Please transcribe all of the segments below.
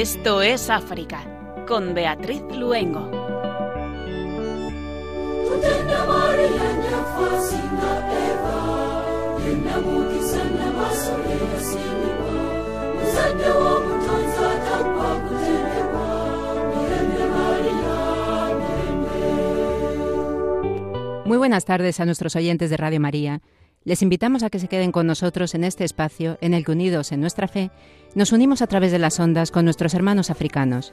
Esto es África, con Beatriz Luengo. Muy buenas tardes a nuestros oyentes de Radio María. Les invitamos a que se queden con nosotros en este espacio en el que unidos en nuestra fe nos unimos a través de las ondas con nuestros hermanos africanos.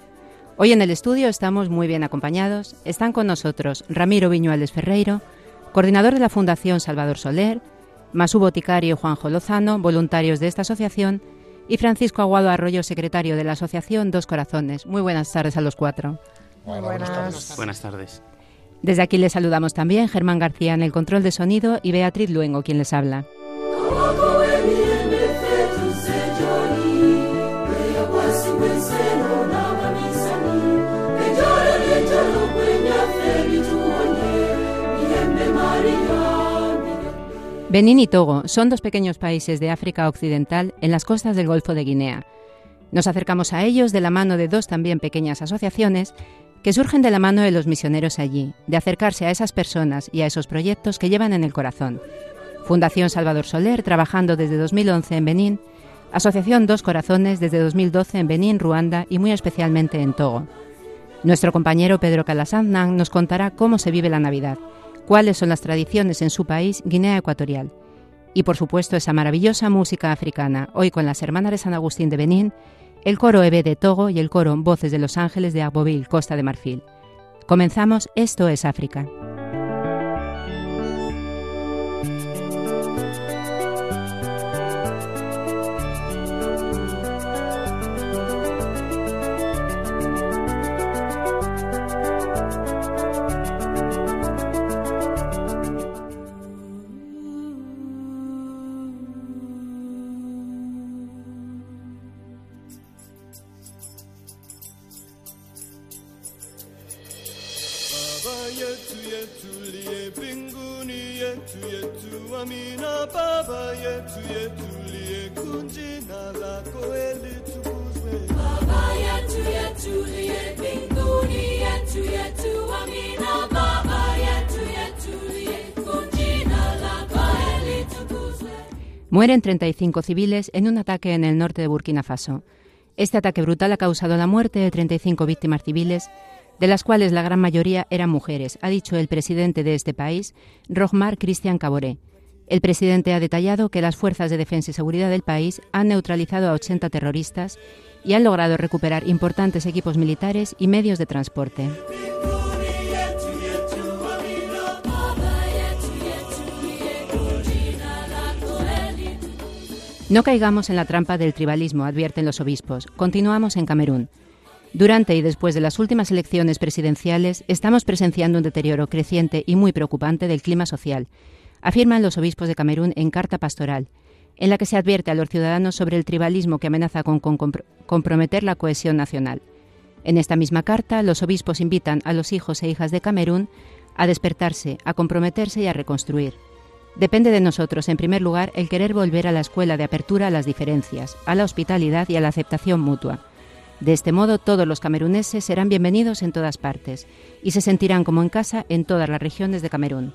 Hoy en el estudio estamos muy bien acompañados. Están con nosotros Ramiro Viñuales Ferreiro, coordinador de la Fundación Salvador Soler, Masú Boticario y Juanjo Lozano, voluntarios de esta asociación, y Francisco Aguado Arroyo, secretario de la Asociación Dos Corazones. Muy buenas tardes a los cuatro. buenas. Buenas tardes. Desde aquí les saludamos también Germán García en el control de sonido y Beatriz Luengo quien les habla. Benín y Togo son dos pequeños países de África Occidental en las costas del Golfo de Guinea. Nos acercamos a ellos de la mano de dos también pequeñas asociaciones que surgen de la mano de los misioneros allí, de acercarse a esas personas y a esos proyectos que llevan en el corazón. Fundación Salvador Soler, trabajando desde 2011 en Benín, Asociación Dos Corazones desde 2012 en Benín, Ruanda y muy especialmente en Togo. Nuestro compañero Pedro Calasanznan nos contará cómo se vive la Navidad, cuáles son las tradiciones en su país, Guinea Ecuatorial. Y por supuesto esa maravillosa música africana, hoy con las hermanas de San Agustín de Benín el coro EB de Togo y el coro Voces de los Ángeles de Agboville, Costa de Marfil. Comenzamos Esto es África. Mueren 35 civiles en un ataque en el norte de Burkina Faso. Este ataque brutal ha causado la muerte de 35 víctimas civiles, de las cuales la gran mayoría eran mujeres, ha dicho el presidente de este país, Rohmar Christian Caboré. El presidente ha detallado que las fuerzas de defensa y seguridad del país han neutralizado a 80 terroristas y han logrado recuperar importantes equipos militares y medios de transporte. No caigamos en la trampa del tribalismo, advierten los obispos. Continuamos en Camerún. Durante y después de las últimas elecciones presidenciales estamos presenciando un deterioro creciente y muy preocupante del clima social, afirman los obispos de Camerún en carta pastoral, en la que se advierte a los ciudadanos sobre el tribalismo que amenaza con, comprometer la cohesión nacional. En esta misma carta, los obispos invitan a los hijos e hijas de Camerún a despertarse, a comprometerse y a reconstruir. Depende de nosotros, en primer lugar, el querer volver a la escuela de apertura a las diferencias, a la hospitalidad y a la aceptación mutua. De este modo, todos los cameruneses serán bienvenidos en todas partes y se sentirán como en casa en todas las regiones de Camerún.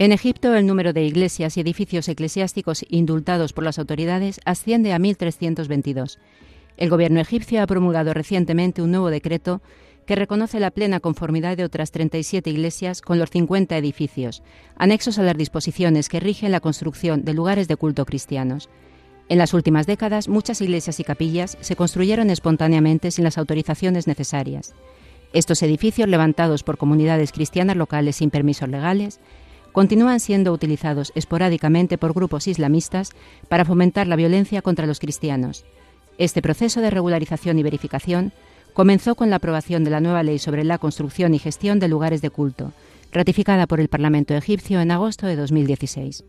En Egipto, el número de iglesias y edificios eclesiásticos indultados por las autoridades asciende a 1.322. El gobierno egipcio ha promulgado recientemente un nuevo decreto que reconoce la plena conformidad de otras 37 iglesias con los 50 edificios, anexos a las disposiciones que rigen la construcción de lugares de culto cristianos. En las últimas décadas, muchas iglesias y capillas se construyeron espontáneamente sin las autorizaciones necesarias. Estos edificios, levantados por comunidades cristianas locales sin permisos legales, continúan siendo utilizados esporádicamente por grupos islamistas para fomentar la violencia contra los cristianos. Este proceso de regularización y verificación comenzó con la aprobación de la nueva ley sobre la construcción y gestión de lugares de culto, ratificada por el Parlamento egipcio en agosto de 2016.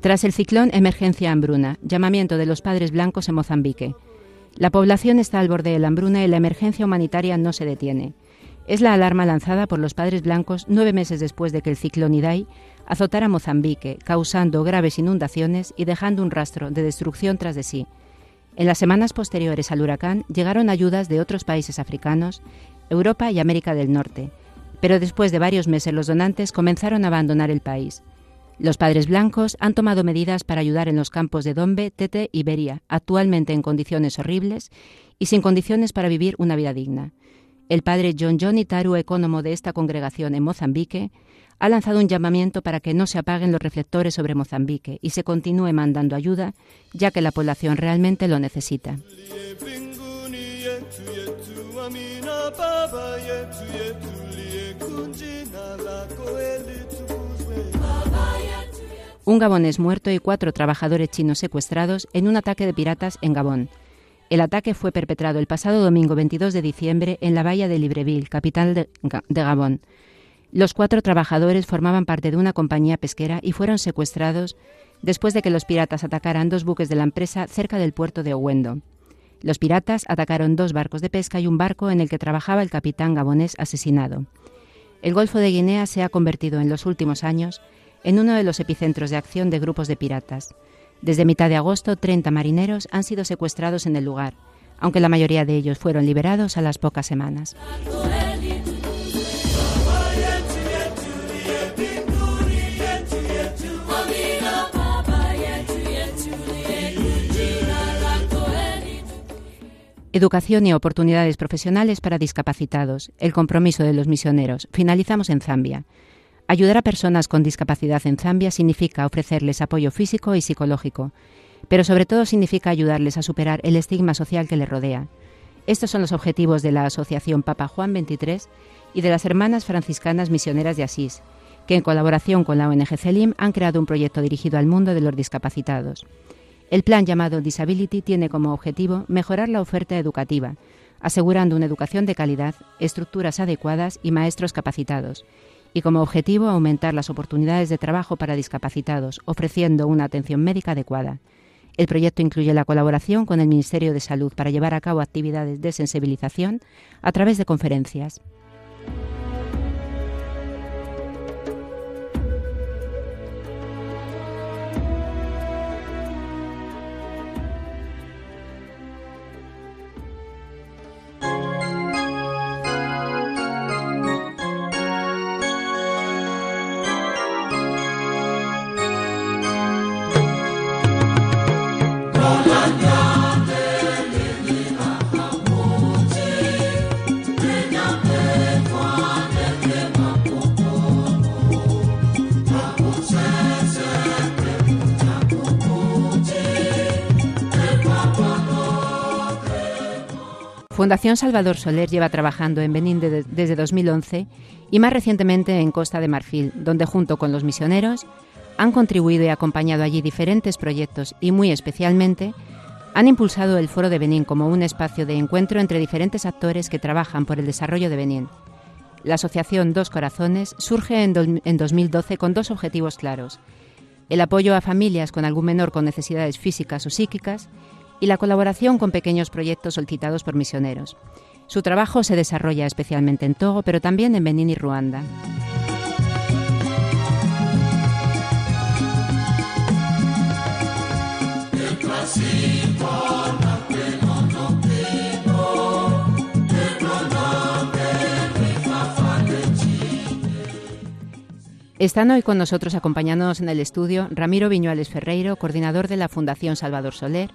Tras el ciclón, emergencia hambruna, llamamiento de los padres blancos en Mozambique. La población está al borde de la hambruna y la emergencia humanitaria no se detiene. Es la alarma lanzada por los padres blancos nueve meses después de que el ciclón Idai azotara Mozambique, causando graves inundaciones y dejando un rastro de destrucción tras de sí. En las semanas posteriores al huracán llegaron ayudas de otros países africanos, Europa y América del Norte, pero después de varios meses los donantes comenzaron a abandonar el país. Los padres blancos han tomado medidas para ayudar en los campos de Dombe, Tete y Beria, actualmente en condiciones horribles y sin condiciones para vivir una vida digna. El padre John John Itaru, ecónomo de esta congregación en Mozambique, ha lanzado un llamamiento para que no se apaguen los reflectores sobre Mozambique y se continúe mandando ayuda, ya que la población realmente lo necesita. Un gabonés muerto y cuatro trabajadores chinos secuestrados en un ataque de piratas en Gabón. El ataque fue perpetrado el pasado domingo 22 de diciembre en la bahía de Libreville, capital de, Gabón. Los cuatro trabajadores formaban parte de una compañía pesquera y fueron secuestrados después de que los piratas atacaran dos buques de la empresa cerca del puerto de Owendo. Los piratas atacaron dos barcos de pesca y un barco en el que trabajaba el capitán gabonés asesinado. El Golfo de Guinea se ha convertido en los últimos años en uno de los epicentros de acción de grupos de piratas. Desde mitad de agosto, 30 marineros han sido secuestrados en el lugar, aunque la mayoría de ellos fueron liberados a las pocas semanas. Educación y oportunidades profesionales para discapacitados. El compromiso de los misioneros. Finalizamos en Zambia. Ayudar a personas con discapacidad en Zambia significa ofrecerles apoyo físico y psicológico, pero sobre todo significa ayudarles a superar el estigma social que les rodea. Estos son los objetivos de la Asociación Papa Juan XXIII y de las Hermanas Franciscanas Misioneras de Asís, que en colaboración con la ONG CELIM han creado un proyecto dirigido al mundo de los discapacitados. El plan llamado Disability tiene como objetivo mejorar la oferta educativa, asegurando una educación de calidad, estructuras adecuadas y maestros capacitados, y como objetivo aumentar las oportunidades de trabajo para discapacitados, ofreciendo una atención médica adecuada. El proyecto incluye la colaboración con el Ministerio de Salud para llevar a cabo actividades de sensibilización a través de conferencias. Fundación Salvador Soler lleva trabajando en Benín desde 2011 y más recientemente en Costa de Marfil, donde junto con los misioneros han contribuido y acompañado allí diferentes proyectos y muy especialmente han impulsado el Foro de Benín como un espacio de encuentro entre diferentes actores que trabajan por el desarrollo de Benín. La asociación Dos Corazones surge en, en 2012 con dos objetivos claros. El apoyo a familias con algún menor con necesidades físicas o psíquicas y la colaboración con pequeños proyectos solicitados por misioneros. Su trabajo se desarrolla especialmente en Togo, pero también en Benín y Ruanda. Están hoy con nosotros acompañándonos en el estudio Ramiro Viñuales Ferreiro, coordinador de la Fundación Salvador Soler,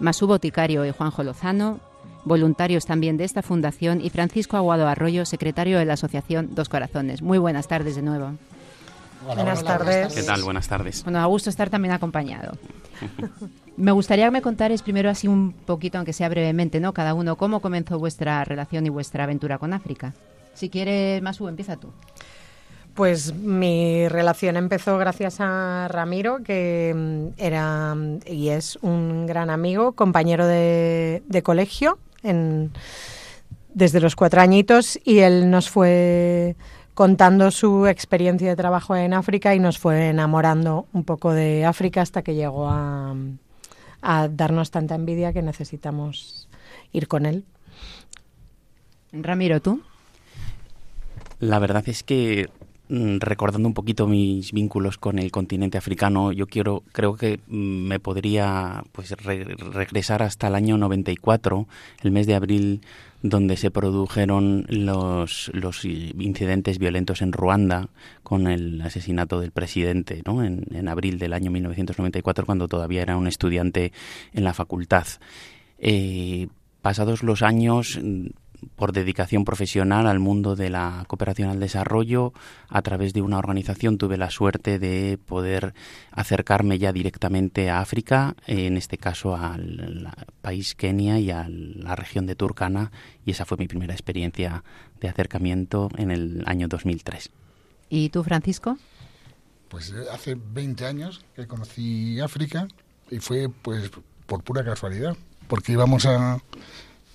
Masú Boticario y Juanjo Lozano, voluntarios también de esta fundación, y Francisco Aguado Arroyo, secretario de la Asociación Dos Corazones. Muy buenas tardes de nuevo. buenas, tardes. ¿Qué tal? Buenas tardes. Bueno, a gusto estar también acompañado. me gustaría que me contarais primero así un poquito, aunque sea brevemente, ¿no? Cada uno, cómo comenzó vuestra relación y vuestra aventura con África. Si quieres, Masú, empieza tú. Pues mi relación empezó gracias a Ramiro, que mm, era y es un gran amigo, compañero de, colegio desde los cuatro añitos y él nos fue contando su experiencia de trabajo en África y nos fue enamorando un poco de África hasta que llegó a, a darnos tanta envidia que necesitamos ir con él. Ramiro, ¿tú? La verdad es que mm, recordando un poquito mis vínculos con el continente africano, yo quiero, creo que mm, me podría pues regresar hasta el año 94, el mes de abril, donde se produjeron los, los incidentes violentos en Ruanda con el asesinato del presidente, ¿no? En, en abril del año 1994, cuando todavía era un estudiante en la facultad. Eh, pasados los años por dedicación profesional al mundo de la cooperación al desarrollo. A través de una organización tuve la suerte de poder acercarme ya directamente a África, en este caso al país Kenia y a la región de Turkana, y esa fue mi primera experiencia de acercamiento en el año 2003. ¿Y tú, Francisco? Pues eh, hace 20 años que conocí África y fue pues por pura casualidad, porque íbamos a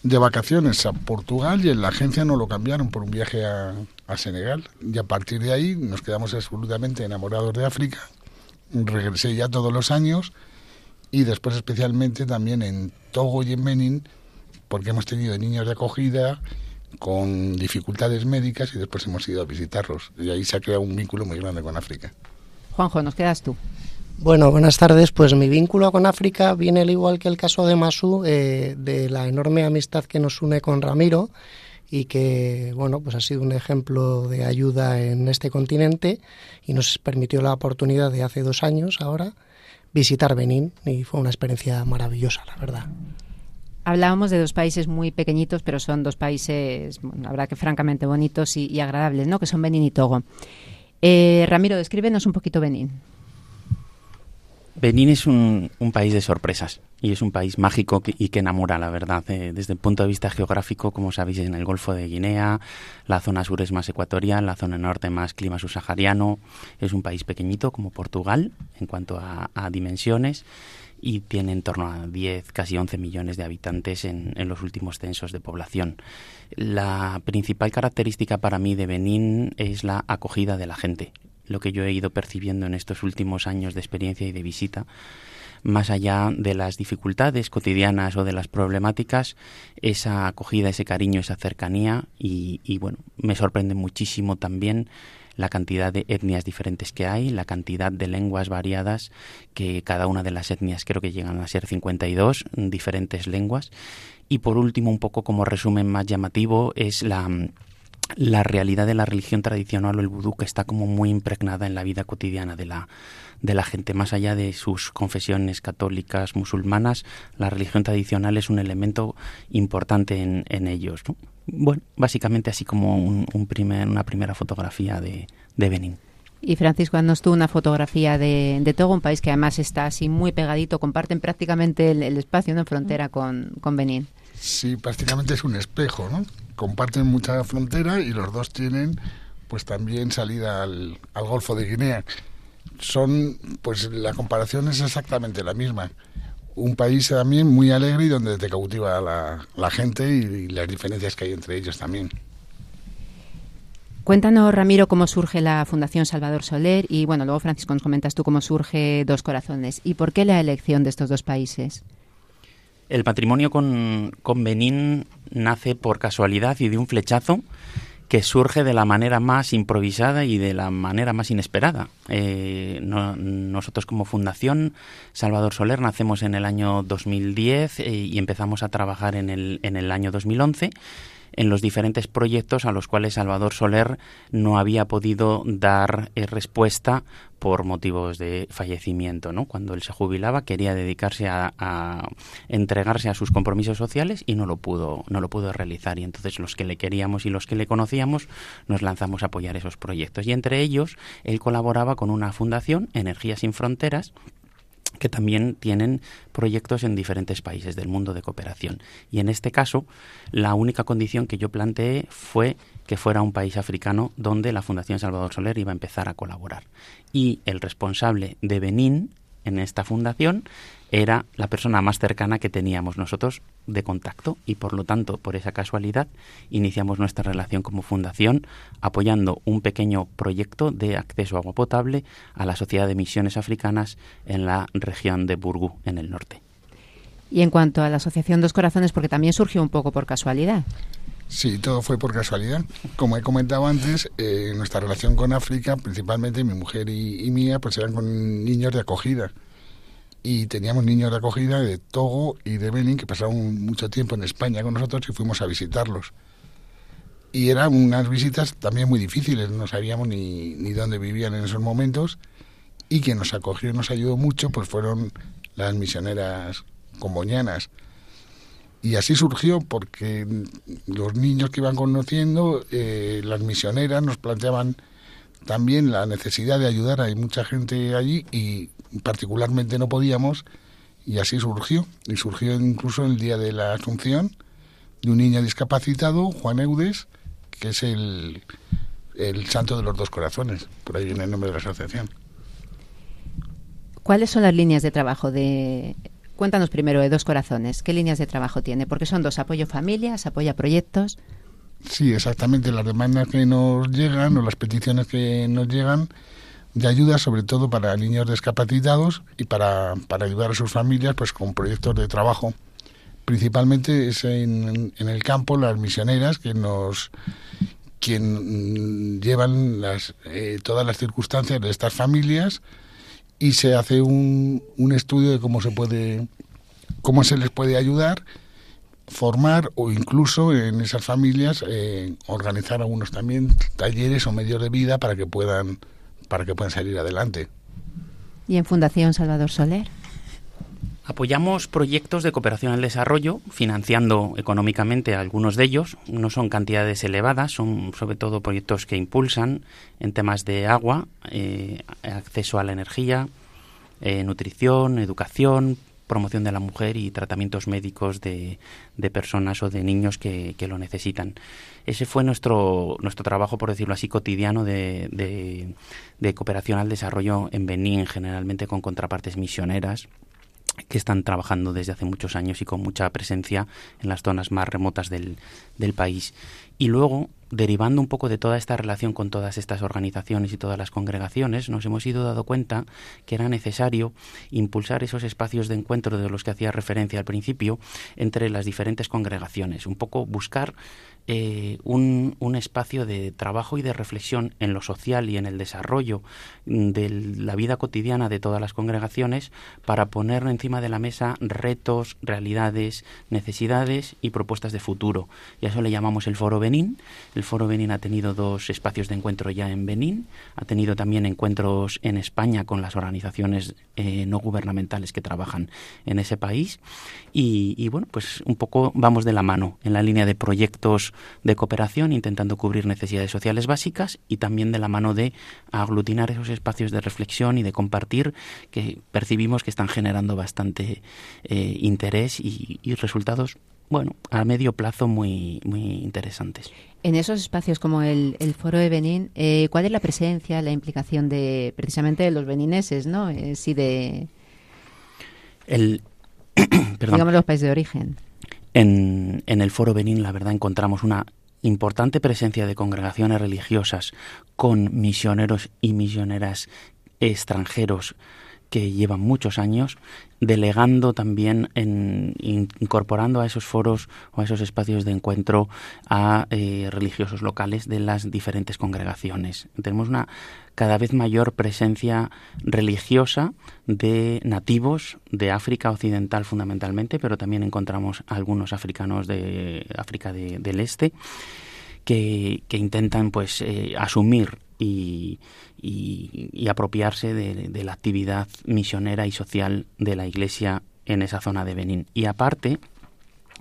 de vacaciones a Portugal y en la agencia no lo cambiaron por un viaje a, Senegal. Y a partir de ahí nos quedamos absolutamente enamorados de África. Regresé ya todos los años y después especialmente también en Togo y en Benín porque hemos tenido niños de acogida con dificultades médicas y después hemos ido a visitarlos. Y ahí se ha creado un vínculo muy grande con África. Juanjo, ¿nos quedas tú? Bueno, buenas tardes. Pues mi vínculo con África viene al igual que el caso de Masu, eh, de la enorme amistad que nos une con Ramiro y que, bueno, pues ha sido un ejemplo de ayuda en este continente y nos permitió la oportunidad de hace dos años ahora visitar Benín y fue una experiencia maravillosa, la verdad. Hablábamos de dos países muy pequeñitos, pero son dos países, habrá que francamente bonitos y, agradables, ¿no? Que son Benín y Togo. Eh, Ramiro, descríbenos un poquito Benín. Benín es un, país de sorpresas y es un país mágico y que enamora, la verdad. Eh, desde el punto de vista geográfico, como sabéis, en el Golfo de Guinea, la zona sur es más ecuatorial, la zona norte más clima subsahariano. Es un país pequeñito como Portugal en cuanto a, dimensiones y tiene en torno a 10, casi 11 millones de habitantes en, en, los últimos censos de población. La principal característica para mí de Benín es la acogida de la gente lo que yo he ido percibiendo en estos últimos años de experiencia y de visita, más allá de las dificultades cotidianas o de las problemáticas, esa acogida, ese cariño, esa cercanía y, bueno, me sorprende muchísimo también la cantidad de etnias diferentes que hay, la cantidad de lenguas variadas, que cada una de las etnias creo que llegan a ser 52 diferentes lenguas. Y por último, un poco como resumen más llamativo, es la la realidad de la religión tradicional o el vudú que está como muy impregnada en la vida cotidiana de la, de la gente, más allá de sus confesiones católicas, musulmanas, la religión tradicional es un elemento importante en, en ellos. Bueno, básicamente así como un, primer, una primera fotografía de, de Benín. Y Francisco, danos tú una fotografía de, de, Togo, un país que además está así muy pegadito, comparten prácticamente el, espacio en frontera con, con Benín. Sí, prácticamente es un espejo, ¿no? Comparten mucha frontera y los dos tienen pues también salida al, Golfo de Guinea. Son, pues la comparación es exactamente la misma. Un país también muy alegre y donde te cautiva la, la gente y, las diferencias que hay entre ellos también. Cuéntanos, Ramiro, cómo surge la Fundación Salvador Soler y, bueno, luego, Francisco, nos comentas tú cómo surge Dos Corazones y por qué la elección de estos dos países. El matrimonio con, con Benín nace por casualidad y de un flechazo que surge de la manera más improvisada y de la manera más inesperada. Eh, nosotros como fundación Salvador Soler nacemos en el año 2010 eh, y empezamos a trabajar en el, en el año 2011 en los diferentes proyectos a los cuales Salvador Soler no había podido dar eh, respuesta por motivos de fallecimiento. ¿no? Cuando él se jubilaba quería dedicarse a, entregarse a sus compromisos sociales y no lo pudo no lo pudo realizar y entonces los que le queríamos y los que le conocíamos nos lanzamos a apoyar esos proyectos y entre ellos él colaboraba con una fundación Energía sin Fronteras que también tienen proyectos en diferentes países del mundo de cooperación. Y en este caso, la única condición que yo planteé fue que fuera un país africano donde la Fundación Salvador Soler iba a empezar a colaborar. Y el responsable de Benín en esta fundación era la persona más cercana que teníamos nosotros de contacto y por lo tanto, por esa casualidad, iniciamos nuestra relación como fundación apoyando un pequeño proyecto de acceso a agua potable a la Sociedad de Misiones Africanas en la región de Burgu, en el norte. Y en cuanto a la Asociación Dos Corazones, porque también surgió un poco por casualidad. Sí, todo fue por casualidad. Como he comentado antes, eh, nuestra relación con África, principalmente mi mujer y, y mía, pues eran con niños de acogida y teníamos niños de acogida de Togo y de Benin que pasaron mucho tiempo en España con nosotros y fuimos a visitarlos. Y eran unas visitas también muy difíciles, no sabíamos ni, ni dónde vivían en esos momentos y quien nos acogió y nos ayudó mucho pues fueron las misioneras comboñanas. Y así surgió porque los niños que iban conociendo, eh, las misioneras nos planteaban también la necesidad de ayudar. Hay mucha gente allí y particularmente no podíamos y así surgió. Y surgió incluso el día de la Asunción de un niño discapacitado, Juan Eudes, que es el, el santo de los dos corazones. Por ahí viene el nombre de la asociación. ¿Cuáles son las líneas de trabajo de... Cuéntanos primero de Dos Corazones. ¿Qué líneas de trabajo tiene? Porque son dos, apoyo familias, apoya proyectos. Sí, exactamente. Las demandas que nos llegan o las peticiones que nos llegan de ayuda sobre todo para niños discapacitados y para, para ayudar a sus familias pues con proyectos de trabajo principalmente es en, en el campo las misioneras que nos quien llevan las, eh, todas las circunstancias de estas familias y se hace un, un estudio de cómo se puede cómo se les puede ayudar formar o incluso en esas familias eh, organizar algunos también talleres o medios de vida para que puedan para que puedan salir adelante. ¿Y en Fundación Salvador Soler? Apoyamos proyectos de cooperación al desarrollo, financiando económicamente algunos de ellos. No son cantidades elevadas, son sobre todo proyectos que impulsan en temas de agua, eh, acceso a la energía, eh, nutrición, educación, promoción de la mujer y tratamientos médicos de, de personas o de niños que, que, lo necesitan. Ese fue nuestro, nuestro trabajo, por decirlo así, cotidiano de, de, de cooperación al desarrollo en Benín, generalmente con contrapartes misioneras que están trabajando desde hace muchos años y con mucha presencia en las zonas más remotas del, del país. Y luego, derivando un poco de toda esta relación con todas estas organizaciones y todas las congregaciones, nos hemos ido dando cuenta que era necesario impulsar esos espacios de encuentro de los que hacía referencia al principio entre las diferentes congregaciones, un poco buscar eh, un, un, espacio de trabajo y de reflexión en lo social y en el desarrollo de la vida cotidiana de todas las congregaciones para poner encima de la mesa retos, realidades, necesidades y propuestas de futuro. Y a eso le llamamos el Foro Benín. El Foro Benín ha tenido dos espacios de encuentro ya en Benín, ha tenido también encuentros en España con las organizaciones eh, no gubernamentales que trabajan en ese país. Y bueno, pues un poco vamos de la mano en la línea de proyectos de cooperación, intentando cubrir necesidades sociales básicas y también de la mano de aglutinar esos espacios de reflexión y de compartir que percibimos que están generando bastante eh, interés y, y resultados bueno, a medio plazo muy, muy interesantes. En esos espacios como el, el Foro de Benín, eh, ¿cuál es la presencia, la implicación de precisamente de los benineses, no? Eh, sí de... El, digamos los países de origen. En, en el Foro Benín, la verdad, encontramos una importante presencia de congregaciones religiosas con misioneros y misioneras extranjeros que llevan muchos años delegando también, en, incorporando a esos foros o a esos espacios de encuentro a eh, religiosos locales de las diferentes congregaciones. Tenemos una cada vez mayor presencia religiosa de nativos de África Occidental fundamentalmente, pero también encontramos algunos africanos de África de, del Este que, que intentan pues eh, asumir y, y, apropiarse de, la actividad misionera y social de la Iglesia en esa zona de Benín. Y aparte,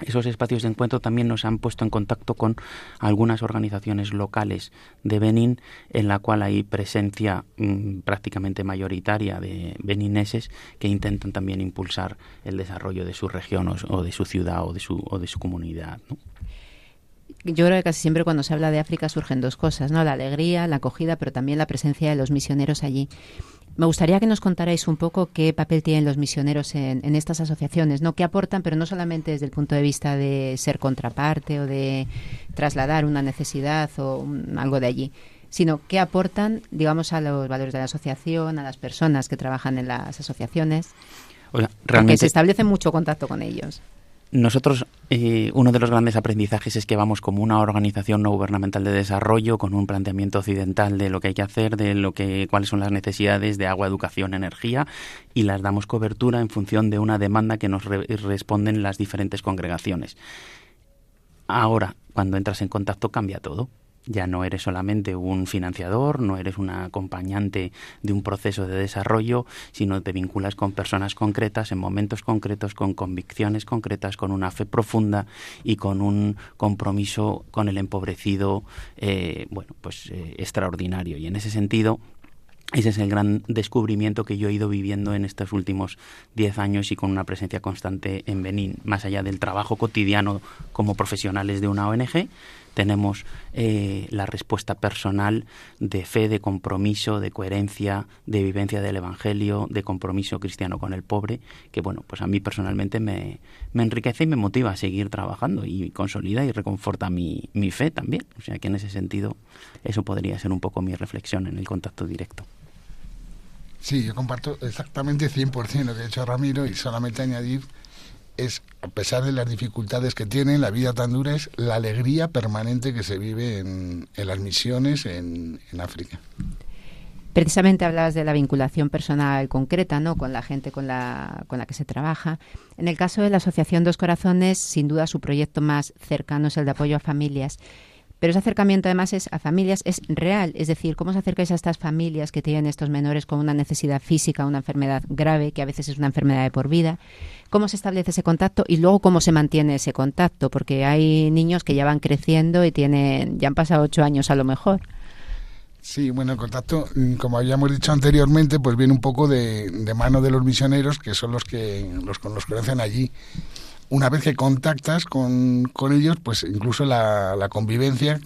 esos espacios de encuentro también nos han puesto en contacto con algunas organizaciones locales de Benín, en la cual hay presencia mmm, prácticamente mayoritaria de benineses que intentan también impulsar el desarrollo de su región o, o de su ciudad o de su, o de su comunidad. ¿no? Yo creo que casi siempre cuando se habla de África surgen dos cosas, ¿no? La alegría, la acogida, pero también la presencia de los misioneros allí. Me gustaría que nos contarais un poco qué papel tienen los misioneros en, estas asociaciones, ¿no? ¿Qué aportan, pero no solamente desde el punto de vista de ser contraparte o de trasladar una necesidad o algo de allí, sino qué aportan, digamos, a los valores de la asociación, a las personas que trabajan en las asociaciones. realmente... se establece mucho contacto con ellos. Nosotros, eh, uno de los grandes aprendizajes es que vamos como una organización no gubernamental de desarrollo con un planteamiento occidental de lo que hay que hacer, de lo que, cuáles son las necesidades de agua, educación, energía y las damos cobertura en función de una demanda que nos responden las diferentes congregaciones. Ahora, cuando entras en contacto cambia todo ya no eres solamente un financiador, no eres un acompañante de un proceso de desarrollo, sino te vinculas con personas concretas, en momentos concretos, con convicciones concretas, con una fe profunda y con un compromiso con el empobrecido, eh, bueno, pues eh, extraordinario. Y en ese sentido, ese es el gran descubrimiento que yo he ido viviendo en estos últimos diez años y con una presencia constante en Benín, más allá del trabajo cotidiano como profesionales de una ONG, tenemos eh, la respuesta personal de fe, de compromiso, de coherencia, de vivencia del Evangelio, de compromiso cristiano con el pobre, que bueno, pues a mí personalmente me, me enriquece y me motiva a seguir trabajando y consolida y reconforta mi, mi fe también. O sea que en ese sentido eso podría ser un poco mi reflexión en el contacto directo. Sí, yo comparto exactamente 100% lo que ha dicho Ramiro y solamente añadir es, a pesar de las dificultades que tiene, la vida tan dura es la alegría permanente que se vive en, las misiones en, África. Precisamente hablabas de la vinculación personal concreta, ¿no? Con la gente con la, con la que se trabaja. En el caso de la Asociación Dos Corazones, sin duda su proyecto más cercano es el de apoyo a familias. Pero ese acercamiento además es a familias, es real, es decir, cómo os acercáis a estas familias que tienen estos menores con una necesidad física, una enfermedad grave, que a veces es una enfermedad de por vida, cómo se establece ese contacto y luego cómo se mantiene ese contacto, porque hay niños que ya van creciendo y tienen, ya han pasado ocho años a lo mejor. Sí, bueno, el contacto, mm, como habíamos dicho anteriormente, pues viene un poco de, de mano de los misioneros, que son los que los, los conocen allí una vez que contactas con, con ellos, pues incluso la, la convivencia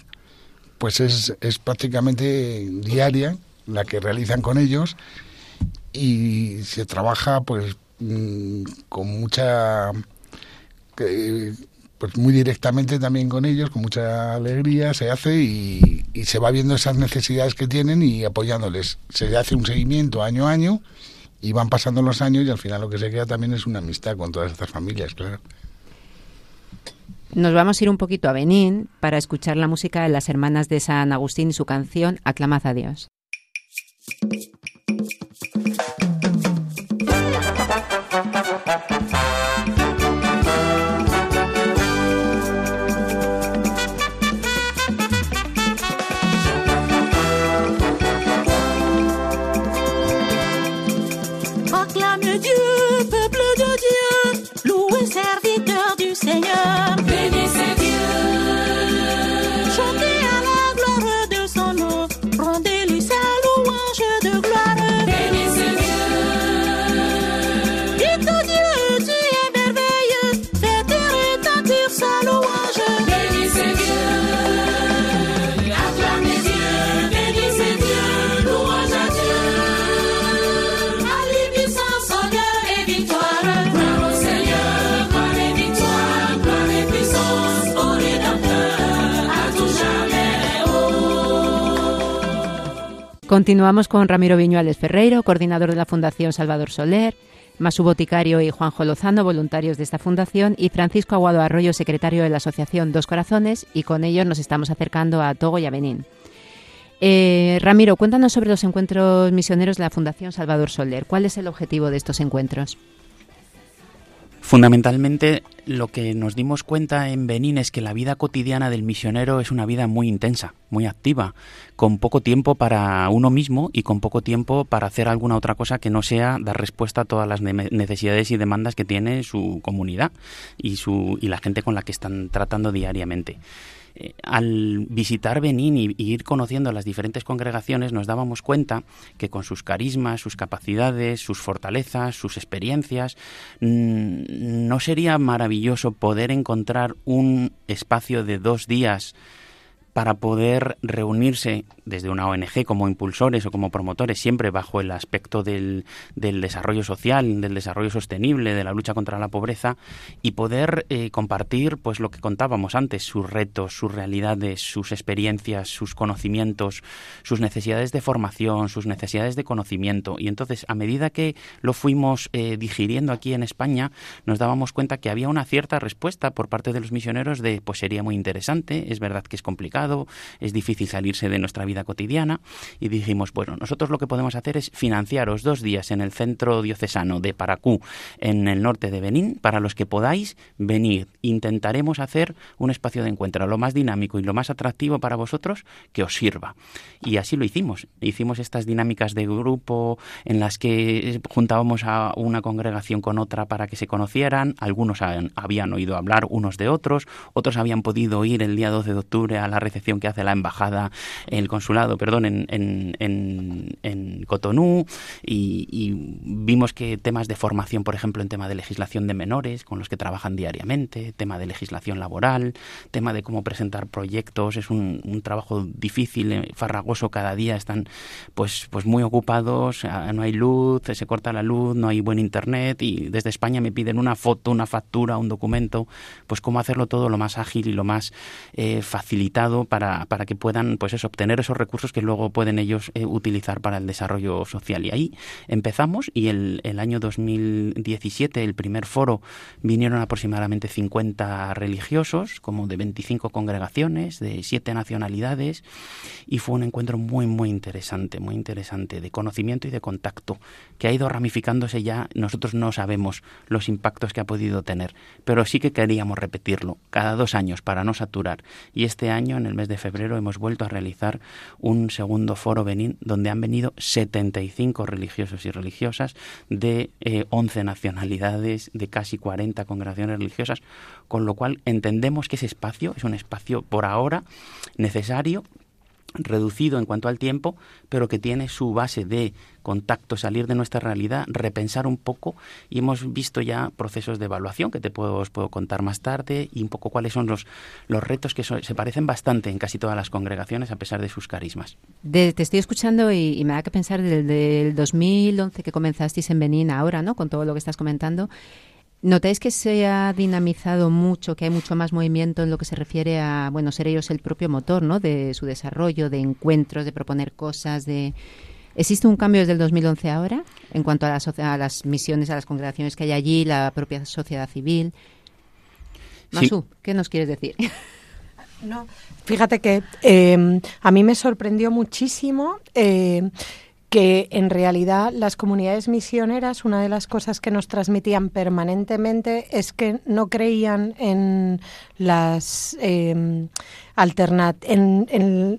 pues es, es, prácticamente diaria la que realizan con ellos y se trabaja pues mm, con mucha pues muy directamente también con ellos, con mucha alegría se hace y, y, se va viendo esas necesidades que tienen y apoyándoles. Se hace un seguimiento año a año y van pasando los años y al final lo que se queda también es una amistad con todas estas familias, claro. Nos vamos a ir un poquito a Benín para escuchar la música de las hermanas de San Agustín y su canción Aclamad a Dios. Continuamos con Ramiro Viñuales Ferreiro, coordinador de la Fundación Salvador Soler, Masu Boticario y Juanjo Lozano, voluntarios de esta fundación, y Francisco Aguado Arroyo, secretario de la Asociación Dos Corazones, y con ellos nos estamos acercando a Togo y a Benín. Eh, Ramiro, cuéntanos sobre los encuentros misioneros de la Fundación Salvador Soler. ¿Cuál es el objetivo de estos encuentros? Fundamentalmente lo que nos dimos cuenta en Benín es que la vida cotidiana del misionero es una vida muy intensa, muy activa, con poco tiempo para uno mismo y con poco tiempo para hacer alguna otra cosa que no sea dar respuesta a todas las necesidades y demandas que tiene su comunidad y, su, y la gente con la que están tratando diariamente. Al visitar Benín y, ir conociendo las diferentes congregaciones nos dábamos cuenta que con sus carismas, sus capacidades, sus fortalezas, sus experiencias, mm, no sería maravilloso poder encontrar un espacio de dos días para poder reunirse desde una ONG como impulsores o como promotores, siempre bajo el aspecto del, del desarrollo social, del desarrollo sostenible, de la lucha contra la pobreza, y poder eh, compartir pues lo que contábamos antes, sus retos, sus realidades, sus experiencias, sus conocimientos, sus necesidades de formación, sus necesidades de conocimiento. Y entonces, a medida que lo fuimos eh, digiriendo aquí en España, nos dábamos cuenta que había una cierta respuesta por parte de los misioneros de pues sería muy interesante, es verdad que es complicado, es difícil salirse de nuestra vida cotidiana y dijimos, bueno, nosotros lo que podemos hacer es financiaros dos días en el centro diocesano de Paracú, en el norte de Benín, para los que podáis venir. Intentaremos hacer un espacio de encuentro lo más dinámico y lo más atractivo para vosotros que os sirva. Y así lo hicimos. Hicimos estas dinámicas de grupo en las que juntábamos a una congregación con otra para que se conocieran. Algunos habían oído hablar unos de otros, otros habían podido ir el día 12 de octubre a la que hace la embajada, el consulado, perdón, en, en, en, Cotonú y, vimos que temas de formación, por ejemplo, en tema de legislación de menores, con los que trabajan diariamente, tema de legislación laboral, tema de cómo presentar proyectos, es un, un trabajo difícil, eh, farragoso cada día, están pues, pues muy ocupados, ah, no hay luz, se corta la luz, no hay buen internet y desde España me piden una foto, una factura, un documento, pues cómo hacerlo todo lo más ágil y lo más eh, facilitado para, para, que puedan pues eso, obtener esos recursos que luego pueden ellos eh, utilizar para el desarrollo social. Y ahí empezamos y el, el año 2017, el primer foro, vinieron aproximadamente 50 religiosos, como de 25 congregaciones, de siete nacionalidades, y fue un encuentro muy, muy interesante, muy interesante, de conocimiento y de contacto, que ha ido ramificándose ya, nosotros no sabemos los impactos que ha podido tener, pero sí que queríamos repetirlo cada dos años para no saturar. Y este año, en el mes de febrero hemos vuelto a realizar un segundo foro Benín donde han venido 75 religiosos y religiosas de 11 eh, nacionalidades, de casi 40 congregaciones religiosas, con lo cual entendemos que ese espacio es un espacio por ahora necesario reducido en cuanto al tiempo, pero que tiene su base de contacto, salir de nuestra realidad, repensar un poco y hemos visto ya procesos de evaluación que te puedo, os puedo contar más tarde y un poco cuáles son los, los retos que se parecen bastante en casi todas las congregaciones a pesar de sus carismas. te estoy escuchando y, me da que pensar desde el 2011 que comenzasteis en Benín ahora, ¿no? Con todo lo que estás comentando. ¿Notáis que se ha dinamizado mucho, que hay mucho más movimiento en lo que se refiere a, bueno, ser ellos el propio motor, ¿no? De su desarrollo, de encuentros, de proponer cosas, de... ¿Existe un cambio desde el 2011 ahora en cuanto a, a las misiones, a las congregaciones que hay allí, la propia sociedad civil? Masu, ¿qué nos quieres decir? No, fíjate que eh, a mí me sorprendió muchísimo eh, que en realidad las comunidades misioneras, una de las cosas que nos transmitían permanentemente es que no creían en las eh, en,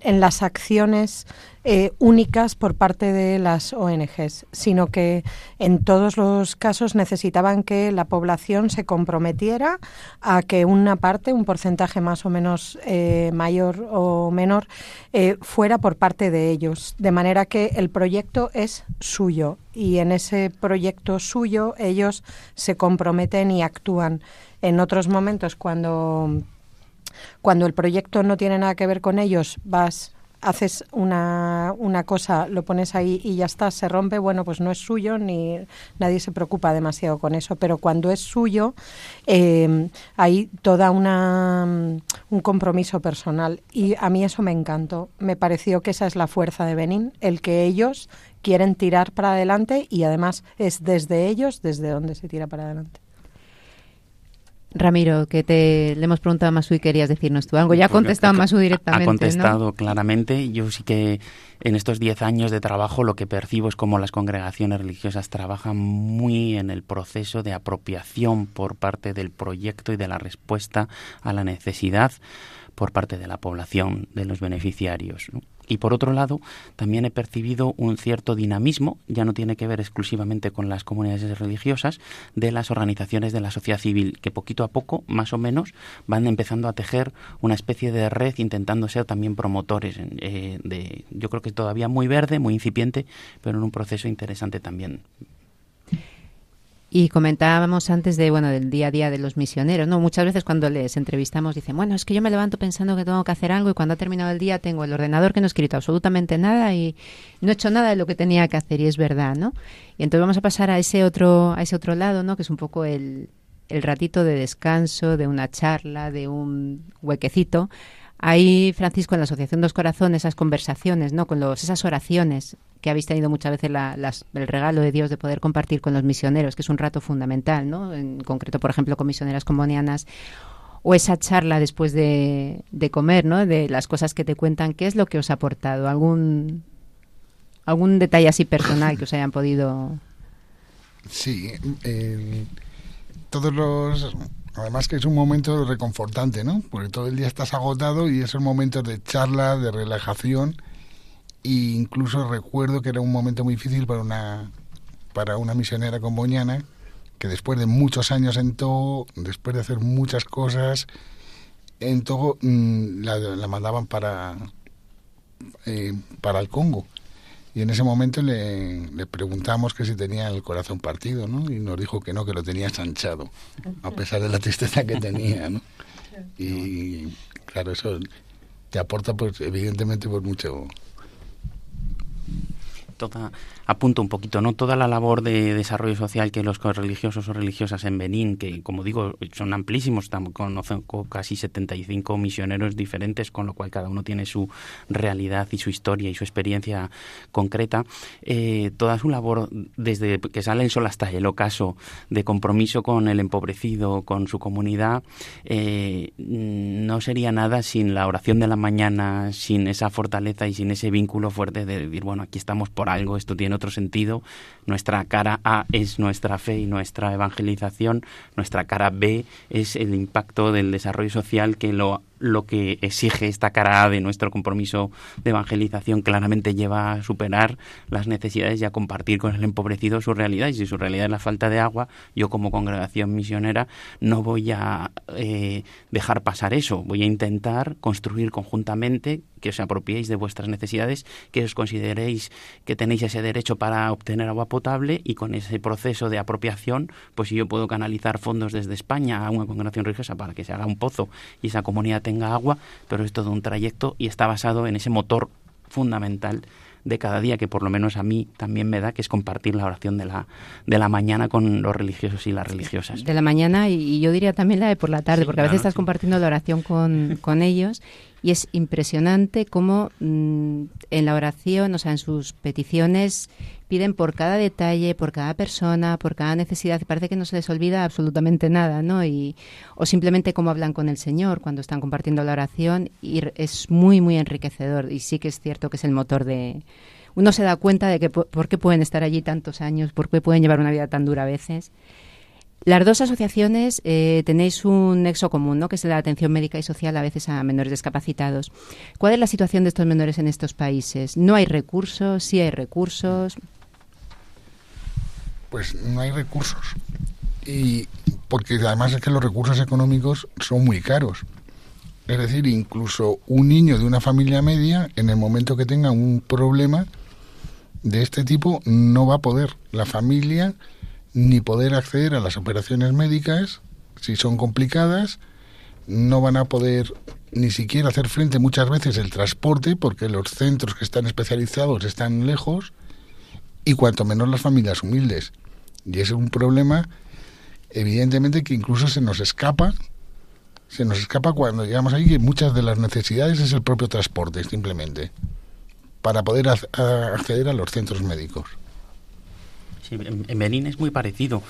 en, las acciones eh, únicas por parte de las ONGs, sino que en todos los casos necesitaban que la población se comprometiera a que una parte, un porcentaje más o menos eh, mayor o menor, eh, fuera por parte de ellos, de manera que el proyecto es suyo y en ese proyecto suyo ellos se comprometen y actúan. En otros momentos, cuando cuando el proyecto no tiene nada que ver con ellos, vas haces una, una cosa, lo pones ahí y ya está, se rompe, bueno, pues no es suyo ni nadie se preocupa demasiado con eso, pero cuando es suyo eh, hay toda una un compromiso personal y a mí eso me encantó, me pareció que esa es la fuerza de Benín, el que ellos quieren tirar para adelante y además es desde ellos desde donde se tira para adelante. Ramiro, que te le hemos preguntado a Masu y querías decirnos tú algo. Ya ha contestado Masu directamente. Ha contestado claramente. Yo sí que en estos diez años de trabajo lo que percibo es como las congregaciones religiosas trabajan muy en el proceso de apropiación por parte del proyecto y de la respuesta a la necesidad por parte de la población, de los beneficiarios. Y por otro lado, también he percibido un cierto dinamismo, ya no tiene que ver exclusivamente con las comunidades religiosas, de las organizaciones de la sociedad civil, que poquito a poco, más o menos, van empezando a tejer una especie de red, intentando ser también promotores. Eh, de, yo creo que todavía muy verde, muy incipiente, pero en un proceso interesante también. Y comentábamos antes de bueno del día a día de los misioneros, ¿no? Muchas veces cuando les entrevistamos dicen, bueno, es que yo me levanto pensando que tengo que hacer algo y cuando ha terminado el día tengo el ordenador que no he escrito absolutamente nada y no he hecho nada de lo que tenía que hacer y es verdad, ¿no? Y entonces vamos a pasar a ese otro a ese otro lado, ¿no? Que es un poco el, el ratito de descanso, de una charla, de un huequecito Ahí, Francisco, en la Asociación Dos Corazones, esas conversaciones, ¿no? Con los, esas oraciones que habéis tenido muchas veces el regalo de Dios de poder compartir con los misioneros, que es un rato fundamental, ¿no? En concreto, por ejemplo, con misioneras combonianas, o esa charla después de, comer, ¿no? De las cosas que te cuentan, ¿qué es lo que os ha aportado? ¿Algún, algún detalle así personal que os hayan podido...? Sí, eh, todos los Además que es un momento reconfortante, ¿no? Porque todo el día estás agotado y esos momentos de charla, de relajación. E incluso recuerdo que era un momento muy difícil para una, para una misionera comboñana que después de muchos años en Togo, después de hacer muchas cosas en Togo, mm, la, mandaban para, eh, para el Congo. Y en ese momento le, le, preguntamos que si tenía el corazón partido, ¿no? Y nos dijo que no, que lo tenía chanchado, a pesar de la tristeza que tenía, ¿no? Y claro, eso te aporta, pues, evidentemente, pues mucho, toda, apunto un poquito, ¿no? Toda la labor de desarrollo social que los religiosos o religiosas en Benín, que como digo, son amplísimos, conocen casi 75 misioneros diferentes, con lo cual cada uno tiene su realidad y su historia y su experiencia concreta. Eh, toda su labor, desde que sale el sol hasta el ocaso, de compromiso con el empobrecido, con su comunidad, eh, no sería nada sin la oración de la mañana, sin esa fortaleza y sin ese vínculo fuerte de decir, bueno, aquí estamos por algo, esto tiene otro sentido. Nuestra cara A es nuestra fe y nuestra evangelización, nuestra cara B es el impacto del desarrollo social que lo lo que exige esta cara A de nuestro compromiso de evangelización claramente lleva a superar las necesidades y a compartir con el empobrecido su realidad. Y si su realidad es la falta de agua, yo como congregación misionera no voy a eh, dejar pasar eso. Voy a intentar construir conjuntamente que os apropiéis de vuestras necesidades, que os consideréis que tenéis ese derecho para obtener agua potable y con ese proceso de apropiación, pues si yo puedo canalizar fondos desde España a una congregación religiosa para que se haga un pozo y esa comunidad tenga agua, pero es todo un trayecto y está basado en ese motor fundamental de cada día que por lo menos a mí también me da, que es compartir la oración de la, de la mañana con los religiosos y las religiosas. De la mañana y, yo diría también la de por la tarde, porque a veces estás compartiendo la oración con, con ellos y es impresionante cómo mm, en la oración, o sea, en sus peticiones, piden por cada detalle, por cada persona, por cada necesidad. Parece que no se les olvida absolutamente nada, ¿no? Y, o simplemente cómo hablan con el Señor cuando están compartiendo la oración y es muy, muy enriquecedor. Y sí que es cierto que es el motor de... Uno se da cuenta de que por qué pueden estar allí tantos años, por qué pueden llevar una vida tan dura a veces las dos asociaciones eh, tenéis un nexo común, ¿no? que es la atención médica y social a veces a menores discapacitados. ¿Cuál es la situación de estos menores en estos países? ¿No hay recursos? ¿Sí hay recursos? Pues no hay recursos. Y porque además es que los recursos económicos son muy caros. Es decir, incluso un niño de una familia media, en el momento que tenga un problema de este tipo, no va a poder. La familia ni poder acceder a las operaciones médicas, si son complicadas, no van a poder ni siquiera hacer frente muchas veces el transporte, porque los centros que están especializados están lejos, y cuanto menos las familias humildes. Y es un problema, evidentemente, que incluso se nos escapa, se nos escapa cuando llegamos ahí, que muchas de las necesidades es el propio transporte, simplemente, para poder acceder a los centros médicos en, Benín es muy parecido,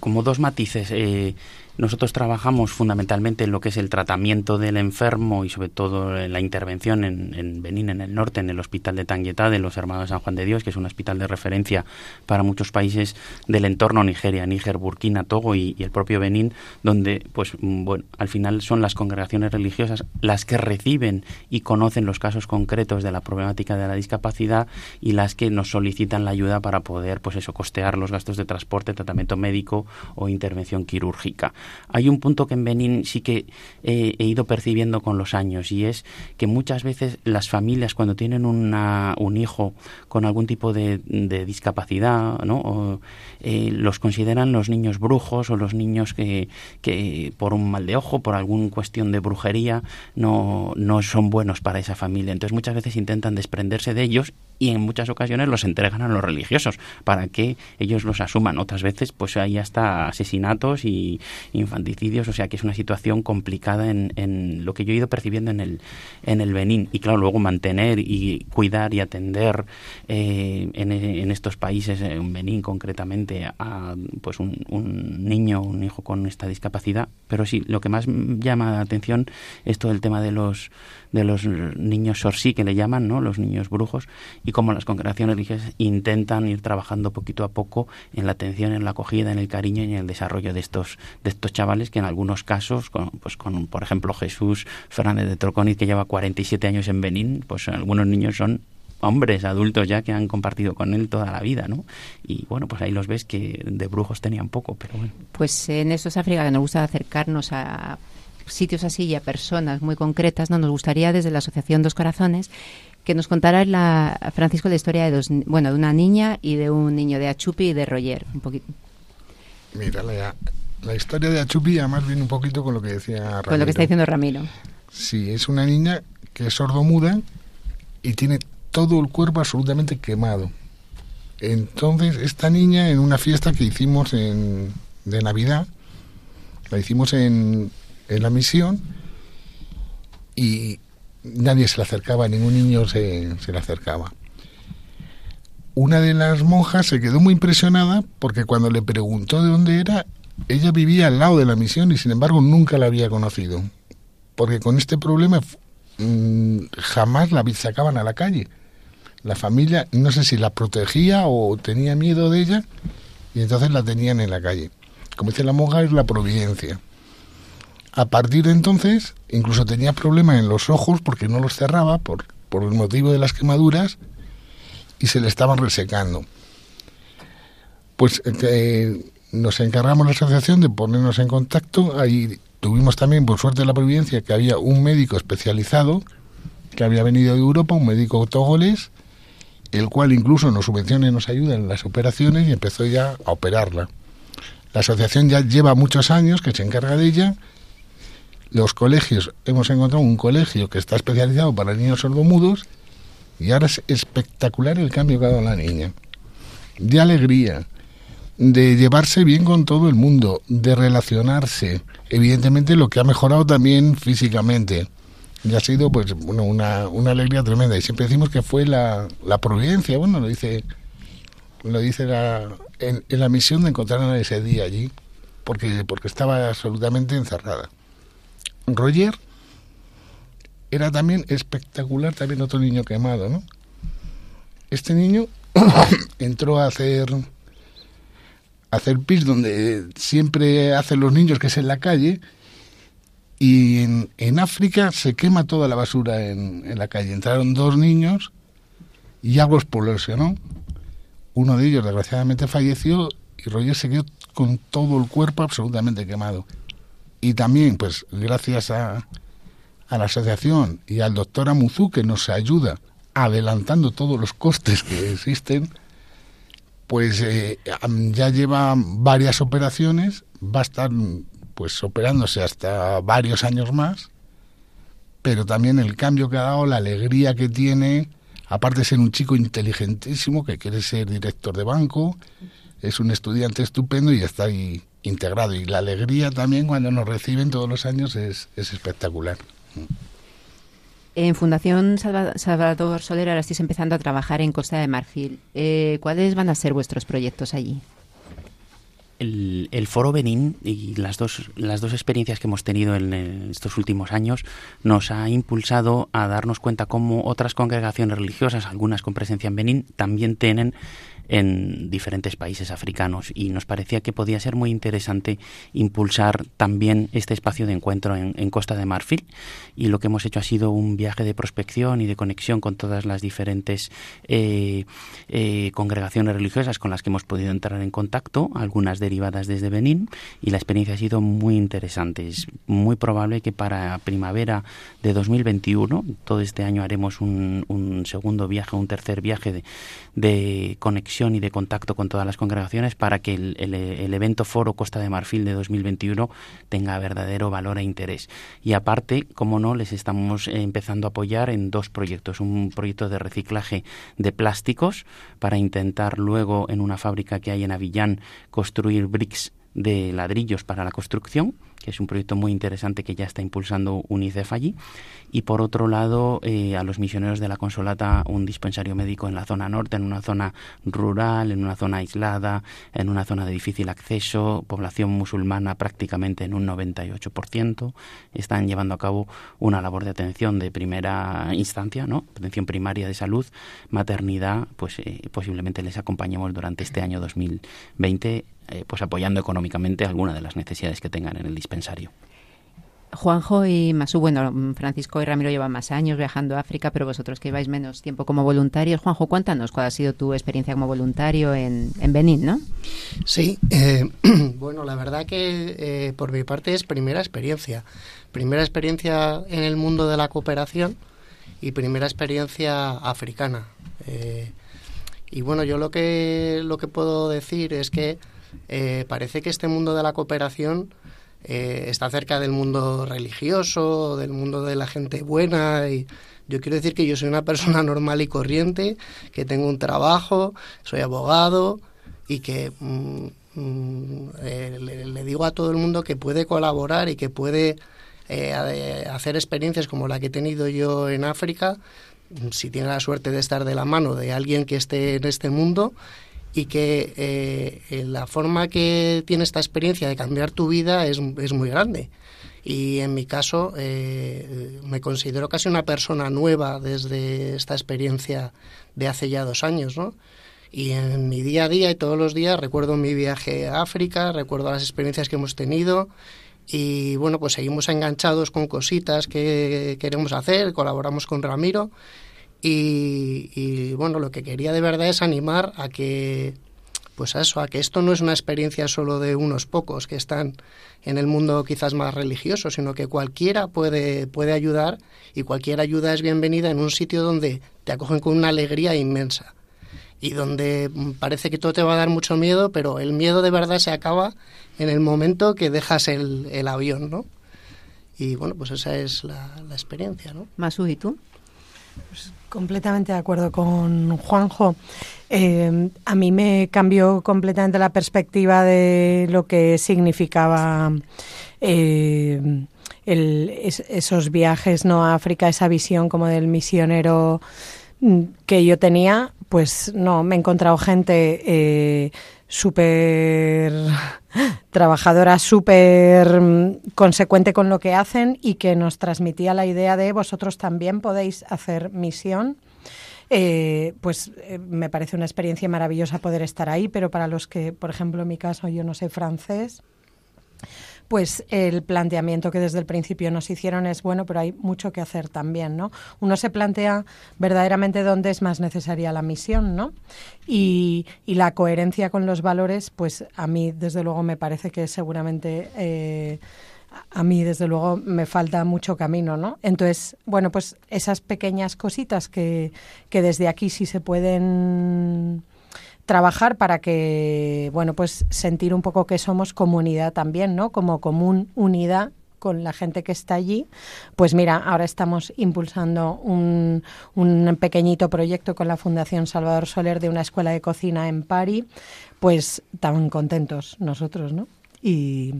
como dos matices. Eh, nosotros trabajamos fundamentalmente en lo que es el tratamiento del enfermo y sobre todo en la intervención en, en, Benín, en el norte, en el hospital de Tangueta de los Hermanos de San Juan de Dios, que es un hospital de referencia para muchos países del entorno Nigeria, Níger, Burkina, Togo y, el propio Benín, donde, pues, mm, bueno, al final son las congregaciones religiosas las que reciben y conocen los casos concretos de la problemática de la discapacidad y las que nos solicitan la ayuda para poder, pues eso, costear los gastos de transporte, tratamiento médico o intervención quirúrgica. Hay un punto que en Benín sí que he ido percibiendo con los años y es que muchas veces las familias cuando tienen una, un hijo con algún tipo de, discapacidad, ¿no? Eh, los consideran los niños brujos o los niños que, que por un mal de ojo, por alguna cuestión de brujería, no, no son buenos para esa familia. Entonces muchas veces intentan desprenderse de ellos y en muchas ocasiones los entregan a los religiosos para que ellos los asuman. Otras veces pues hay hasta asesinatos y infanticidios, o sea que es una situación complicada en, en lo que yo he ido percibiendo en el, en el Benín. Y claro, luego mantener y cuidar y atender eh, en, estos países, en Benín concretamente, a pues un, un niño, un hijo con esta discapacidad. Pero sí, lo que más llama la atención es todo el tema de los de los niños sorsí que le llaman, ¿no? Los niños brujos y cómo las congregaciones religiosas intentan ir trabajando poquito a poco en la atención, en la acogida, en el cariño y en el desarrollo de estos de estos chavales que en algunos casos, con, pues con por ejemplo Jesús Fernández de Troconiz que lleva 47 años en Benín, pues algunos niños son hombres adultos ya que han compartido con él toda la vida, ¿no? Y bueno, pues ahí los ves que de brujos tenían poco, pero bueno. Pues en esto es África que nos gusta acercarnos a sitios así y a personas muy concretas, ¿no? Nos gustaría desde la Asociación Dos Corazones que nos contara la, Francisco la historia de dos, bueno, de una niña y de un niño de Achupi y de Roger, un poquito. Mira, la, la historia de Achupi además viene un poquito con lo que decía Ramiro. Con lo que está diciendo Ramiro. Sí, es una niña que es sordomuda y tiene todo el cuerpo absolutamente quemado. Entonces, esta niña en una fiesta que hicimos en, de Navidad, la hicimos en, en la misión y nadie se le acercaba, ningún niño se, se le acercaba. Una de las monjas se quedó muy impresionada porque cuando le preguntó de dónde era, ella vivía al lado de la misión y sin embargo nunca la había conocido. Porque con este problema mm, jamás la sacaban a la calle. La familia no sé si la protegía o tenía miedo de ella y entonces la tenían en la calle. Como dice la monja, es la providencia. A partir de entonces, incluso tenía problemas en los ojos porque no los cerraba por, por el motivo de las quemaduras y se le estaban resecando. Pues eh, nos encargamos la asociación de ponernos en contacto. Ahí tuvimos también, por suerte, la providencia que había un médico especializado que había venido de Europa, un médico togolés, el cual incluso nos subvenciona y nos ayuda en las operaciones y empezó ya a operarla. La asociación ya lleva muchos años que se encarga de ella los colegios, hemos encontrado un colegio que está especializado para niños sordomudos y ahora es espectacular el cambio que ha dado la niña. De alegría, de llevarse bien con todo el mundo, de relacionarse. Evidentemente lo que ha mejorado también físicamente. Y ha sido pues bueno, una, una alegría tremenda. Y siempre decimos que fue la, la providencia, bueno, lo dice, lo dice la, en, en la misión de encontrarla ese día allí, porque, porque estaba absolutamente encerrada. Roger era también espectacular, también otro niño quemado, ¿no? Este niño entró a hacer hacer pis donde siempre hacen los niños, que es en la calle, y en, África se quema toda la basura en, en, la calle. Entraron dos niños y algo explosionó. Uno de ellos desgraciadamente falleció y Roger se quedó con todo el cuerpo absolutamente quemado y también, pues gracias a, a la asociación y al doctor Amuzu que nos ayuda adelantando todos los costes que existen, pues eh, ya lleva varias operaciones, va a estar pues operándose hasta varios años más, pero también el cambio que ha dado, la alegría que tiene, aparte de ser un chico inteligentísimo que quiere ser director de banco, es un estudiante estupendo y está ahí integrado. Y la alegría también cuando nos reciben todos los años es, es espectacular. En Fundación Salvador Soler ahora estáis empezando a trabajar en Costa de Marfil. Eh, ¿Cuáles van a ser vuestros proyectos allí? el, Foro Benín y las dos, las dos experiencias que hemos tenido en, estos últimos años nos ha impulsado a darnos cuenta cómo otras congregaciones religiosas, algunas con presencia en Benín, también tienen en diferentes países africanos y nos parecía que podía ser muy interesante impulsar también este espacio de encuentro en, Costa de Marfil y lo que hemos hecho ha sido un viaje de prospección y de conexión con todas las diferentes eh, eh, congregaciones religiosas con las que hemos podido entrar en contacto, algunas derivadas desde Benín y la experiencia ha sido muy interesante. Es muy probable que para primavera de 2021, todo este año haremos un, un segundo viaje, un tercer viaje de conexión y de contacto con todas las congregaciones para que el, evento Foro Costa de Marfil de 2021 tenga verdadero valor e interés. Y aparte, como no, les estamos empezando a apoyar en dos proyectos. Un proyecto de reciclaje de plásticos para intentar luego en una fábrica que hay en Avillán construir bricks de ladrillos para la construcción que es un proyecto muy interesante que ya está impulsando UNICEF allí. Y por otro lado, eh, a los misioneros de la Consolata, un dispensario médico en la zona norte, en una zona rural, en una zona aislada, en una zona de difícil acceso, población musulmana prácticamente en un 98%. Están llevando a cabo una labor de atención de primera instancia, ¿no? Atención primaria de salud, maternidad, pues eh, posiblemente les acompañemos durante este año 2020 eh, pues apoyando económicamente alguna de las necesidades que tengan en el dispensario. Juanjo y Masú, bueno, Francisco y Ramiro llevan más años viajando a África, pero vosotros que lleváis menos tiempo como voluntarios. Juanjo, cuéntanos cuál ha sido tu experiencia como voluntario en, Benín, ¿no? Sí, eh, bueno, la verdad que eh, por mi parte es primera experiencia. Primera experiencia en el mundo de la cooperación y primera experiencia africana. y bueno, yo lo que, lo que puedo decir es que eh, parece que este mundo de la cooperación eh, está cerca del mundo religioso, del mundo de la gente buena. Y yo quiero decir que yo soy una persona normal y corriente, que tengo un trabajo, soy abogado y que mm, mm, eh, le, digo a todo el mundo que puede colaborar y que puede hacer experiencias como la que he tenido yo en África, si tiene la suerte de estar de la mano de alguien que esté en este mundo y que eh, la forma que tiene esta experiencia de cambiar tu vida es, es muy grande. Y en mi caso eh, me considero casi una persona nueva desde esta experiencia de hace ya dos años, ¿no? Y en mi día a día y todos los días recuerdo mi viaje a África, recuerdo las experiencias que hemos tenido y bueno, pues seguimos enganchados con cositas que queremos hacer, colaboramos con Ramiro y, bueno, lo que quería de verdad es animar a que, pues a eso, a que esto no es una experiencia solo de unos pocos que están en el mundo quizás más religioso, sino que cualquiera puede, puede ayudar y cualquier ayuda es bienvenida en un sitio donde te acogen con una alegría inmensa y donde parece que todo te va a dar mucho miedo, pero el miedo de verdad se acaba en el momento que dejas el, el avión, ¿no? Y bueno, pues esa es la, la experiencia, ¿no? Masu, ¿y tú? Pues completamente de acuerdo con Juanjo. Eh, a mí me cambió completamente la perspectiva de lo que significaba eh, esos viajes no a África, esa visión como del misionero mm, que yo tenía. Pues no, me he encontrado gente eh, súper trabajadora, súper mm, consecuente con lo que hacen y que nos transmitía la idea de vosotros también podéis hacer misión. Eh, pues eh, me parece una experiencia maravillosa poder estar ahí, pero para los que, por ejemplo, en mi caso yo no sé francés, pues el planteamiento que desde el principio nos hicieron es bueno, pero hay mucho que hacer también, ¿no? Uno se plantea verdaderamente dónde es más necesaria la misión, ¿no? Y, la coherencia con los valores, pues a mí desde luego me parece que seguramente eh, a mí desde luego me falta mucho camino, ¿no? Entonces, bueno, pues esas pequeñas cositas que, que desde aquí sí se pueden trabajar para que, bueno, pues sentir un poco que somos comunidad también, ¿no? Como común unidad con la gente que está allí, pues mira, ahora estamos impulsando un, un, pequeñito proyecto con la Fundación Salvador Soler de una escuela de cocina en París, pues tan contentos nosotros, ¿no? Y,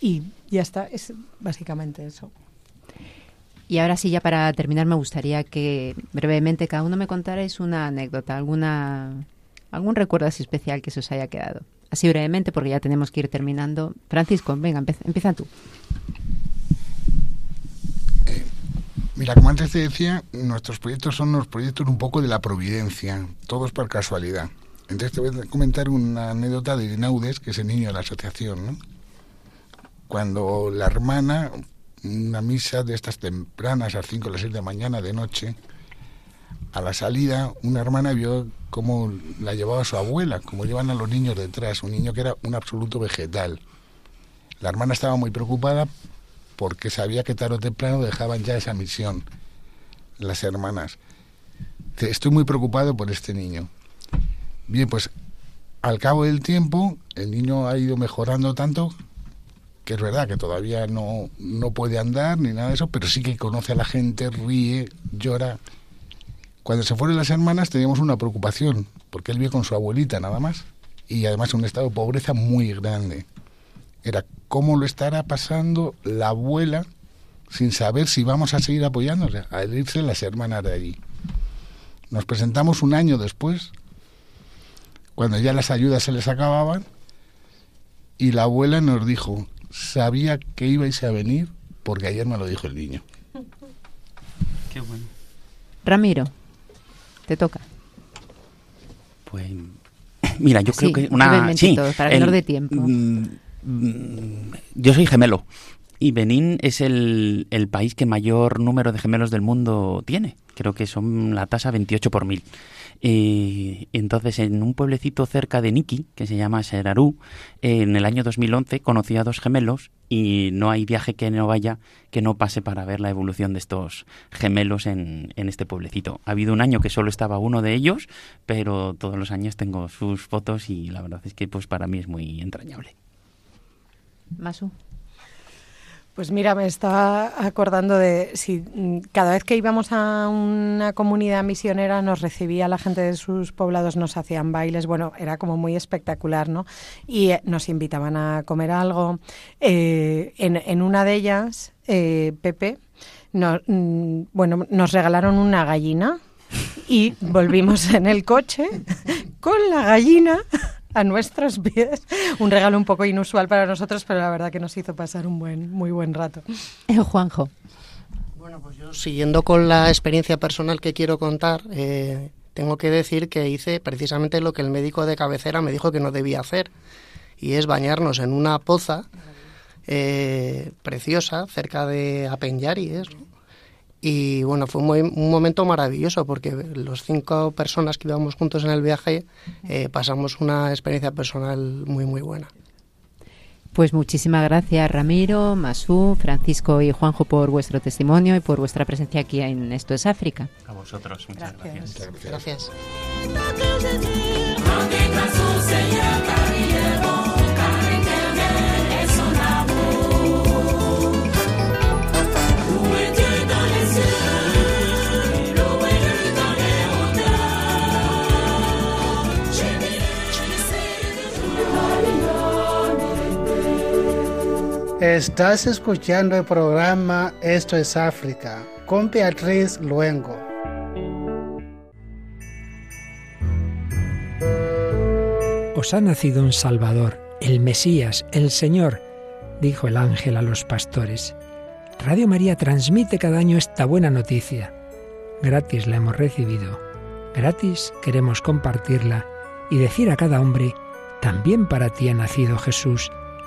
y ya está, es básicamente eso. Y ahora sí, ya para terminar, me gustaría que brevemente cada uno me contarais una anécdota, alguna ¿Algún recuerdo así especial que se os haya quedado? Así brevemente, porque ya tenemos que ir terminando. Francisco, venga, empieza, tú. Eh, mira, como antes te decía, nuestros proyectos son los proyectos un poco de la providencia, todos por casualidad. Entonces te voy a comentar una anécdota de Naudes, que es el niño de la asociación. Cuando la hermana, una misa de estas tempranas, a las 5 o las 6 de la mañana, de noche, a la salida, una hermana vio cómo la llevaba su abuela, como llevan a los niños detrás, un niño que era un absoluto vegetal. La hermana estaba muy preocupada porque sabía que tarde o temprano dejaban ya esa misión, las hermanas. Estoy muy preocupado por este niño. Bien, pues al cabo del tiempo el niño ha ido mejorando tanto que es verdad que todavía no, no puede andar ni nada de eso, pero sí que conoce a la gente, ríe, llora cuando se fueron las hermanas teníamos una preocupación, porque él vive con su abuelita nada más, y además un estado de pobreza muy grande. Era cómo lo estará pasando la abuela sin saber si vamos a seguir apoyándose, al irse las hermanas de allí. Nos presentamos un año después, cuando ya las ayudas se les acababan, y la abuela nos dijo, sabía que ibais a venir porque ayer me lo dijo el niño. Qué bueno. Ramiro. Te toca. Pues mira, yo creo que una sí, para el, de tiempo. Mm, mm, yo soy gemelo y Benín es el, el, país que mayor número de gemelos del mundo tiene. Creo que son la tasa 28 por mil. Y entonces, en un pueblecito cerca de Niki, que se llama Serarú, en el año 2011 conocí a dos gemelos y no hay viaje que no vaya que no pase para ver la evolución de estos gemelos en, en este pueblecito. Ha habido un año que solo estaba uno de ellos, pero todos los años tengo sus fotos y la verdad es que pues para mí es muy entrañable. Masu. Pues mira, me estaba acordando de si mm, cada vez que íbamos a una comunidad misionera nos recibía la gente de sus poblados, nos hacían bailes, bueno, era como muy espectacular, ¿no? Y eh, nos invitaban a comer algo. Eh, en, una de ellas, eh, Pepe, mm, bueno, nos regalaron una gallina y volvimos en el coche con la gallina a nuestros pies. Un regalo un poco inusual para nosotros, pero la verdad que nos hizo pasar un buen, muy buen rato. Eh, Juanjo. Bueno, pues yo siguiendo con la experiencia personal que quiero contar, eh, tengo que decir que hice precisamente lo que el médico de cabecera me dijo que no debía hacer, y es bañarnos en una poza eh, preciosa cerca de Apenyari, y bueno, fue un momento maravilloso porque los cinco personas que íbamos juntos en el viaje eh, pasamos una experiencia personal muy, muy buena. Pues muchísimas gracias Ramiro, Masú, Francisco y Juanjo por vuestro testimonio y por vuestra presencia aquí en Esto es África. A vosotros, muchas gracias. gracias. Estás escuchando el programa Esto es África con Beatriz Luengo. Os ha nacido un Salvador, el Mesías, el Señor, dijo el ángel a los pastores. Radio María transmite cada año esta buena noticia. Gratis la hemos recibido, gratis queremos compartirla y decir a cada hombre, también para ti ha nacido Jesús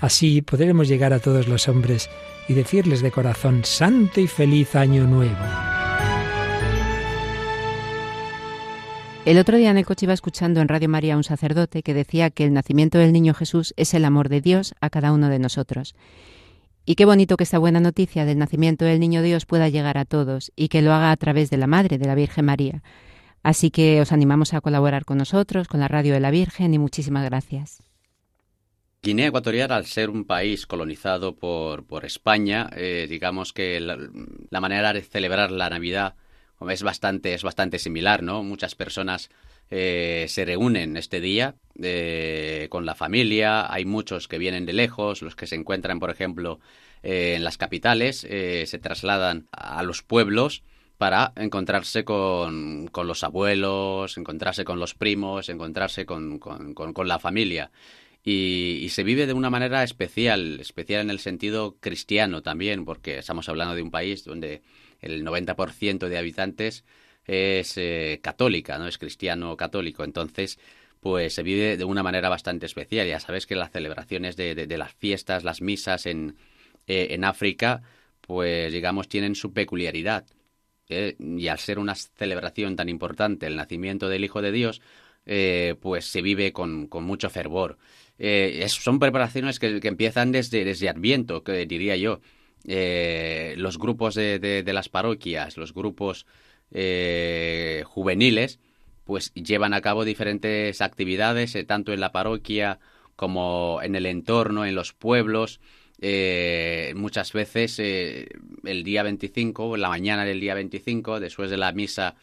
Así podremos llegar a todos los hombres y decirles de corazón, Santo y feliz año nuevo. El otro día en el coche iba escuchando en Radio María un sacerdote que decía que el nacimiento del niño Jesús es el amor de Dios a cada uno de nosotros. Y qué bonito que esta buena noticia del nacimiento del niño Dios pueda llegar a todos y que lo haga a través de la Madre de la Virgen María. Así que os animamos a colaborar con nosotros, con la Radio de la Virgen y muchísimas gracias. Guinea Ecuatorial, al ser un país colonizado por, por España, eh, digamos que la, manera de celebrar la Navidad es bastante, es bastante similar, ¿no? Muchas personas eh, se reúnen este día eh, con la familia, hay muchos que vienen de lejos, los que se encuentran, por ejemplo, en las capitales, se trasladan a los pueblos para encontrarse con, con, los abuelos, encontrarse con los primos, encontrarse con, con, con la familia y, se vive de una manera especial, especial en el sentido cristiano también, porque estamos hablando de un país donde el 90% de habitantes es eh, católica, no es cristiano católico, entonces pues se vive de una manera bastante especial. Ya sabes que las celebraciones de, de, las fiestas, las misas en, eh, en África, pues digamos tienen su peculiaridad. ¿eh? y al ser una celebración tan importante, el nacimiento del Hijo de Dios, pues se vive con, con mucho fervor. Eh, son preparaciones que, empiezan desde, desde Adviento, que diría yo. Eh, los grupos de, de, las parroquias, los grupos eh, juveniles, pues llevan a cabo diferentes actividades, tanto en la parroquia como en el entorno, en los pueblos. muchas veces el día 25, la mañana del día 25, después de la misa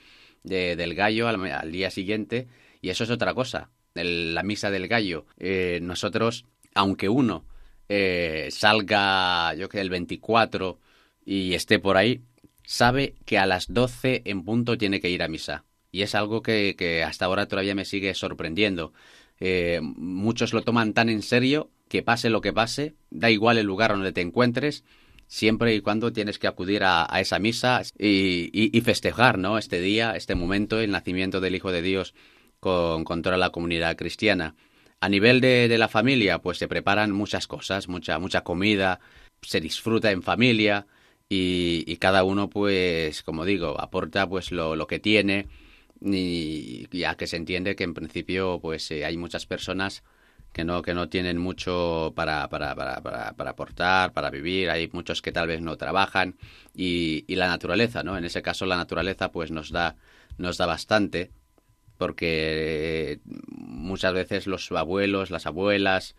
del gallo al día siguiente, y eso es otra cosa la misa del gallo, eh, nosotros, aunque uno eh, salga, yo que el 24 y esté por ahí, sabe que a las 12 en punto tiene que ir a misa. Y es algo que, hasta ahora todavía me sigue sorprendiendo. Eh, muchos lo toman tan en serio que pase lo que pase, da igual el lugar donde te encuentres, siempre y cuando tienes que acudir a, esa misa y, y, festejar ¿no? este día, este momento, el nacimiento del Hijo de Dios con, toda la comunidad cristiana. A nivel de, la familia, pues se preparan muchas cosas, mucha, mucha comida, se disfruta en familia y, cada uno, pues, como digo, aporta pues lo, lo que tiene y ya que se entiende que en principio, pues, eh, hay muchas personas que no, que no tienen mucho para, para, para, para, aportar, para vivir, hay muchos que tal vez no trabajan y, y la naturaleza, ¿no? En ese caso la naturaleza pues nos da, nos da bastante porque muchas veces los abuelos, las abuelas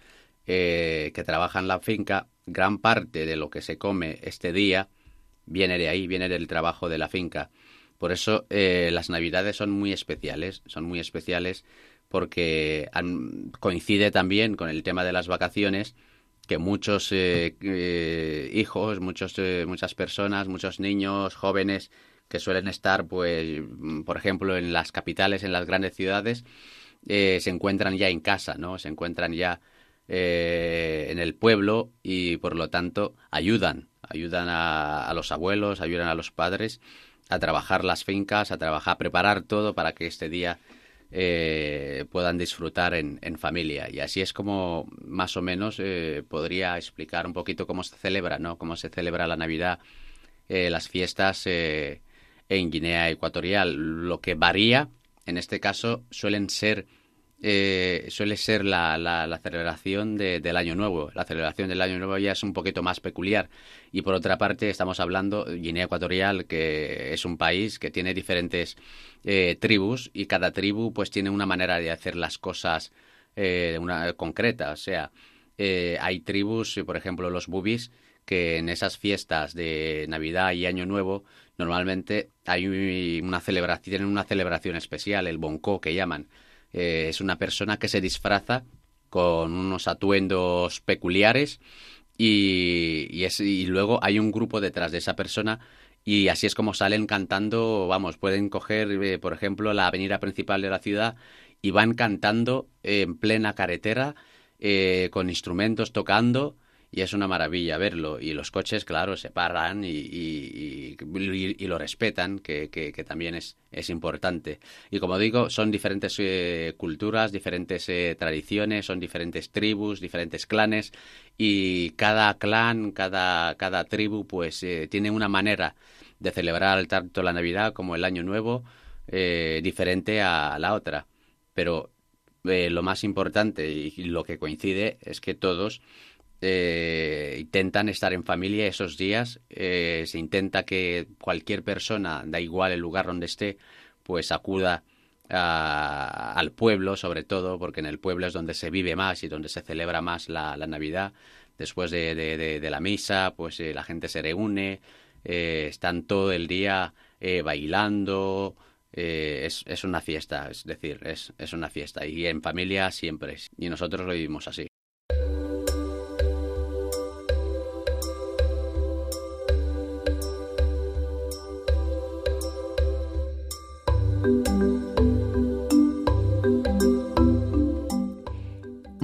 eh, que trabajan la finca, gran parte de lo que se come este día viene de ahí, viene del trabajo de la finca. Por eso eh, las navidades son muy especiales, son muy especiales porque coincide también con el tema de las vacaciones que muchos eh, hijos, muchos, muchas personas, muchos niños, jóvenes que suelen estar, pues, mm, por ejemplo, en las capitales, en las grandes ciudades, eh, se encuentran ya en casa, ¿no? Se encuentran ya eh, en el pueblo y, por lo tanto, ayudan, ayudan a, los abuelos, ayudan a los padres a trabajar las fincas, a trabajar, a preparar todo para que este día eh, puedan disfrutar en, en, familia. Y así es como más o menos podría explicar un poquito cómo se celebra, ¿no? Cómo se celebra la Navidad, las fiestas Guinea Ecuatorial. Lo que varía, en este caso, suelen ser eh, suele ser la, la, celebración del Año Nuevo. La celebración del Año Nuevo ya es un poquito más peculiar. Y por otra parte, estamos hablando de Guinea Ecuatorial, que es un país que tiene diferentes eh, tribus y cada tribu pues tiene una manera de hacer las cosas eh, una, concreta. O sea, hay tribus, por ejemplo, los bubis, que en esas fiestas de Navidad y Año Nuevo normalmente hay una celebración, tienen una celebración especial, el bonco que llaman. Eh, es una persona que se disfraza con unos atuendos peculiares y, luego hay un grupo detrás de esa persona y así es como salen cantando, vamos, pueden coger, eh, por ejemplo, la avenida principal de la ciudad y van cantando en plena carretera eh, con instrumentos tocando y es una maravilla verlo. Y los coches, claro, se paran y, y, y, lo respetan, que, que, también es, es, importante. Y como digo, son diferentes eh, culturas, diferentes eh, tradiciones, son diferentes tribus, diferentes clanes, y cada clan, cada, cada tribu, pues eh, tiene una manera de celebrar tanto la Navidad como el Año Nuevo diferente a la otra. Pero lo más importante y lo que coincide es que todos eh, intentan estar en familia esos días. Eh, se intenta que cualquier persona, da igual el lugar donde esté, pues acuda al pueblo, sobre todo, porque en el pueblo es donde se vive más y donde se celebra más la, Navidad. Después de, la misa, pues eh, la gente se reúne, eh, están todo el día bailando, es, es, una fiesta, es decir, es, es una fiesta. Y en familia siempre, y nosotros lo vivimos así.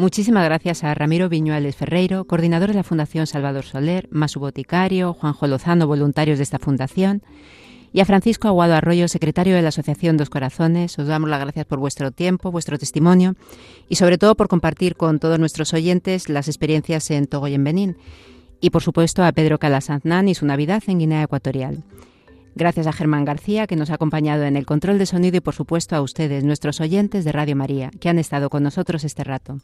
Muchísimas gracias a Ramiro Viñuales Ferreiro, coordinador de la Fundación Salvador Soler, Masu Boticario, Juanjo Lozano, voluntarios de esta fundación, y a Francisco Aguado Arroyo, secretario de la Asociación Dos Corazones. Os damos las gracias por vuestro tiempo, vuestro testimonio y sobre todo por compartir con todos nuestros oyentes las experiencias en Togo y en Benín. Y por supuesto a Pedro Calasanzán y su Navidad en Guinea Ecuatorial. Gracias a Germán García, que nos ha acompañado en el control de sonido, y por supuesto a ustedes, nuestros oyentes de Radio María, que han estado con nosotros este rato.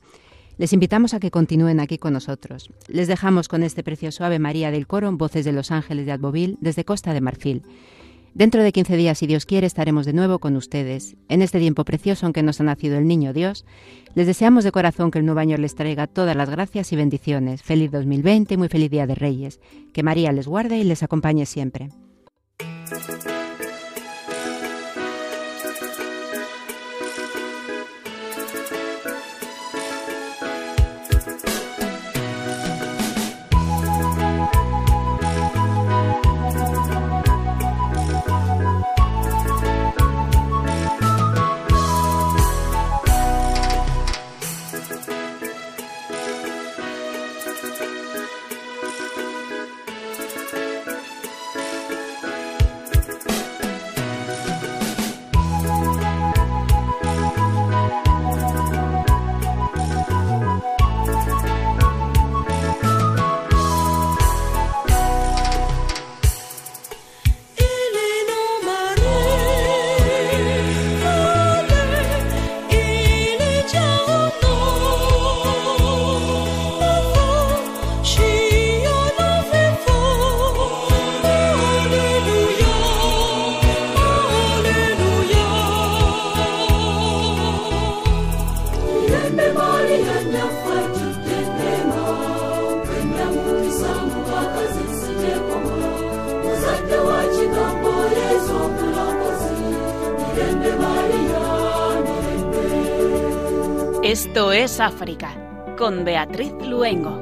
Les invitamos a que continúen aquí con nosotros. Les dejamos con este precioso Ave María del coro, Voces de los Ángeles de Adbovil, desde Costa de Marfil. Dentro de 15 días, si Dios quiere, estaremos de nuevo con ustedes. En este tiempo precioso en que nos ha nacido el Niño Dios, les deseamos de corazón que el nuevo año les traiga todas las gracias y bendiciones. Feliz 2020 y muy feliz Día de Reyes. Que María les guarde y les acompañe siempre. Es África, con Beatriz Luengo.